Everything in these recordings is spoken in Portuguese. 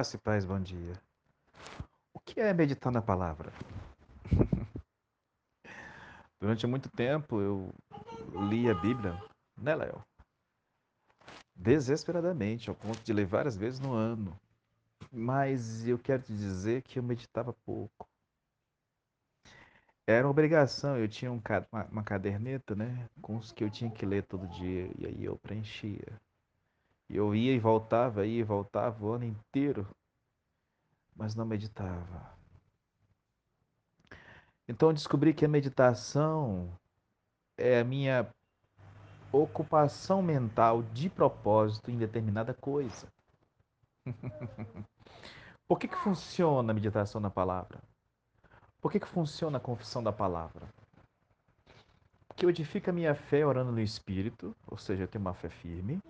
Graça paz, bom dia. O que é meditar na palavra? Durante muito tempo eu li a Bíblia, né, Léo? Desesperadamente, ao ponto de ler várias vezes no ano. Mas eu quero te dizer que eu meditava pouco. Era uma obrigação, eu tinha um, uma, uma caderneta, né, com os que eu tinha que ler todo dia, e aí eu preenchia. E eu ia e voltava, ia e voltava o ano inteiro, mas não meditava. Então descobri que a meditação é a minha ocupação mental de propósito em determinada coisa. Por que, que funciona a meditação na palavra? Por que, que funciona a confissão da palavra? Porque eu edifico a minha fé orando no Espírito, ou seja, eu tenho uma fé firme?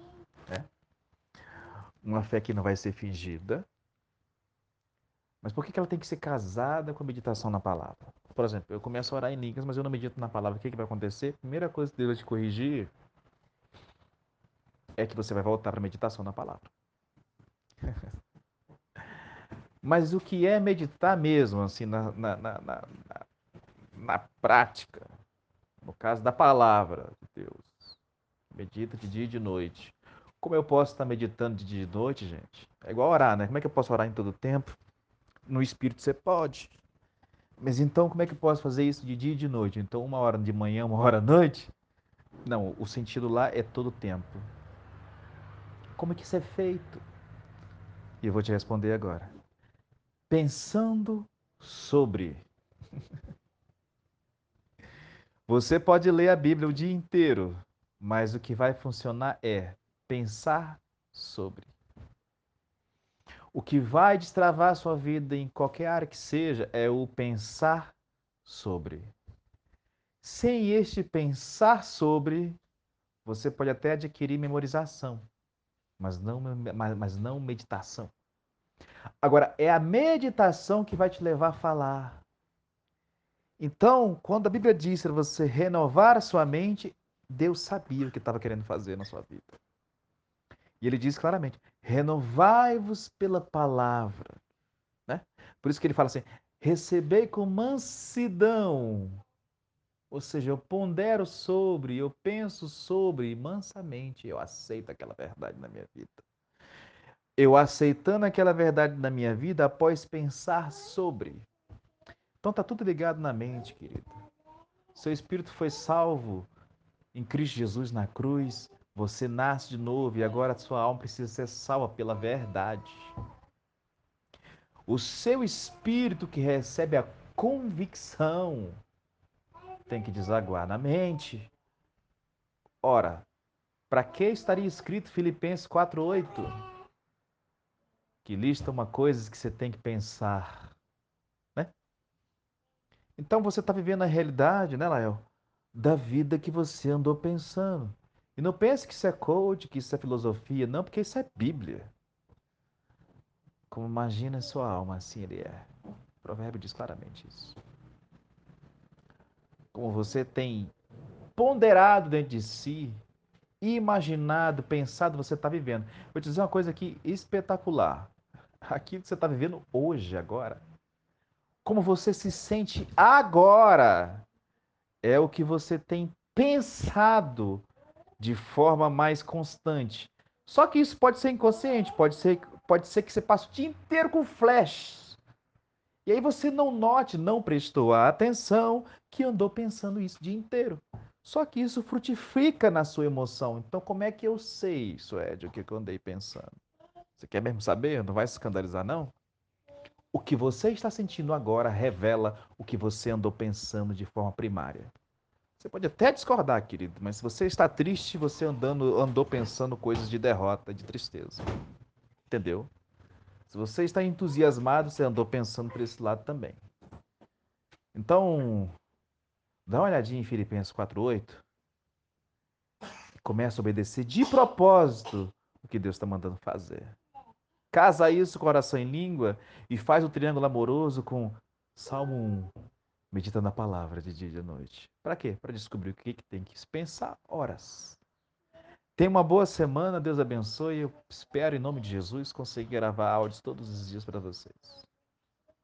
Uma fé que não vai ser fingida. Mas por que ela tem que ser casada com a meditação na palavra? Por exemplo, eu começo a orar em línguas, mas eu não medito na palavra. O que, que vai acontecer? Primeira coisa que Deus vai te corrigir é que você vai voltar para a meditação na palavra. mas o que é meditar mesmo, assim, na, na, na, na, na prática? No caso da palavra de Deus. Medita de dia e de noite. Como eu posso estar meditando de dia e de noite, gente? É igual orar, né? Como é que eu posso orar em todo tempo? No espírito você pode. Mas então como é que eu posso fazer isso de dia e de noite? Então uma hora de manhã, uma hora à noite? Não, o sentido lá é todo tempo. Como é que isso é feito? E eu vou te responder agora. Pensando sobre. Você pode ler a Bíblia o dia inteiro, mas o que vai funcionar é pensar sobre. O que vai destravar sua vida em qualquer área que seja é o pensar sobre. Sem este pensar sobre, você pode até adquirir memorização, mas não, mas não meditação. Agora, é a meditação que vai te levar a falar. Então, quando a Bíblia diz para você renovar a sua mente, Deus sabia o que estava querendo fazer na sua vida. E ele diz claramente: renovai-vos pela palavra. Né? Por isso que ele fala assim: recebei com mansidão. Ou seja, eu pondero sobre, eu penso sobre, e mansamente eu aceito aquela verdade na minha vida. Eu aceitando aquela verdade na minha vida após pensar sobre. Então tá tudo ligado na mente, querido. Seu espírito foi salvo em Cristo Jesus na cruz. Você nasce de novo e agora a sua alma precisa ser salva pela verdade. O seu espírito que recebe a convicção tem que desaguar na mente. Ora, para que estaria escrito Filipenses 4:8? Que lista uma coisa que você tem que pensar, né? Então você está vivendo a realidade, né, Lael? Da vida que você andou pensando. E não pense que isso é coach, que isso é filosofia, não, porque isso é Bíblia. Como imagina sua alma, assim ele é. O provérbio diz claramente isso. Como você tem ponderado dentro de si, imaginado, pensado, você está vivendo. Vou te dizer uma coisa aqui espetacular. Aquilo que você está vivendo hoje, agora. Como você se sente agora é o que você tem pensado de forma mais constante. Só que isso pode ser inconsciente, pode ser, pode ser que você passe o dia inteiro com flash. E aí você não note, não prestou a atenção que andou pensando isso o dia inteiro. Só que isso frutifica na sua emoção. Então, como é que eu sei Ed, o que eu andei pensando? Você quer mesmo saber? Não vai se escandalizar, não? O que você está sentindo agora revela o que você andou pensando de forma primária. Você pode até discordar, querido, mas se você está triste, você andando, andou pensando coisas de derrota, de tristeza. Entendeu? Se você está entusiasmado, você andou pensando por esse lado também. Então, dá uma olhadinha em Filipenses 4:8. Começa a obedecer de propósito o que Deus está mandando fazer. Casa isso, coração em língua, e faz o triângulo amoroso com Salmo 1, medita na palavra de dia e de noite. Para quê? Para descobrir o que, que tem que pensar horas. Tenha uma boa semana, Deus abençoe. Eu espero, em nome de Jesus, conseguir gravar áudios todos os dias para vocês.